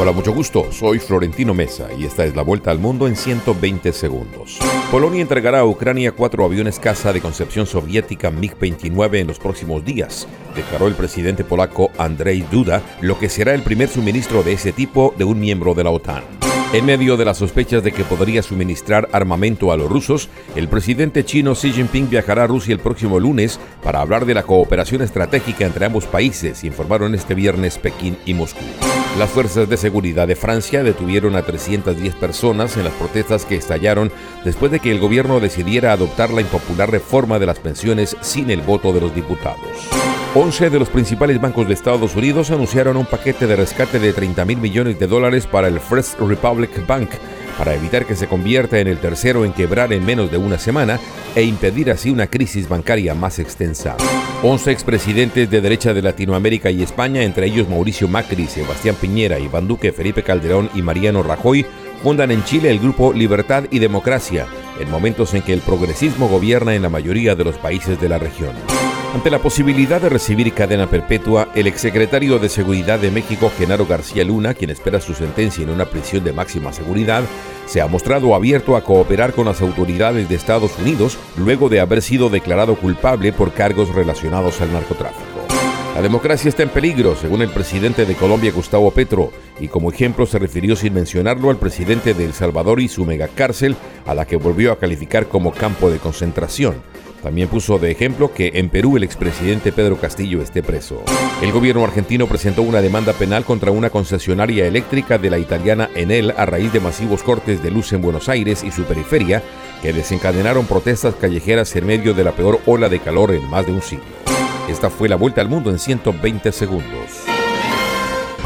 Hola, mucho gusto. Soy Florentino Mesa y esta es la vuelta al mundo en 120 segundos. Polonia entregará a Ucrania cuatro aviones caza de concepción soviética MiG-29 en los próximos días, declaró el presidente polaco Andrzej Duda, lo que será el primer suministro de ese tipo de un miembro de la OTAN. En medio de las sospechas de que podría suministrar armamento a los rusos, el presidente chino Xi Jinping viajará a Rusia el próximo lunes para hablar de la cooperación estratégica entre ambos países, informaron este viernes Pekín y Moscú. Las fuerzas de seguridad de Francia detuvieron a 310 personas en las protestas que estallaron después de que el gobierno decidiera adoptar la impopular reforma de las pensiones sin el voto de los diputados. 11 de los principales bancos de Estados Unidos anunciaron un paquete de rescate de 30 mil millones de dólares para el First Republic Bank para evitar que se convierta en el tercero en quebrar en menos de una semana e impedir así una crisis bancaria más extensa. 11 expresidentes de derecha de Latinoamérica y España, entre ellos Mauricio Macri, Sebastián Piñera, Iván Duque, Felipe Calderón y Mariano Rajoy, fundan en Chile el grupo Libertad y Democracia, en momentos en que el progresismo gobierna en la mayoría de los países de la región. Ante la posibilidad de recibir cadena perpetua, el exsecretario de Seguridad de México, Genaro García Luna, quien espera su sentencia en una prisión de máxima seguridad, se ha mostrado abierto a cooperar con las autoridades de Estados Unidos luego de haber sido declarado culpable por cargos relacionados al narcotráfico. La democracia está en peligro, según el presidente de Colombia, Gustavo Petro, y como ejemplo se refirió sin mencionarlo al presidente de El Salvador y su megacárcel, a la que volvió a calificar como campo de concentración. También puso de ejemplo que en Perú el expresidente Pedro Castillo esté preso. El gobierno argentino presentó una demanda penal contra una concesionaria eléctrica de la italiana Enel a raíz de masivos cortes de luz en Buenos Aires y su periferia que desencadenaron protestas callejeras en medio de la peor ola de calor en más de un siglo. Esta fue la vuelta al mundo en 120 segundos.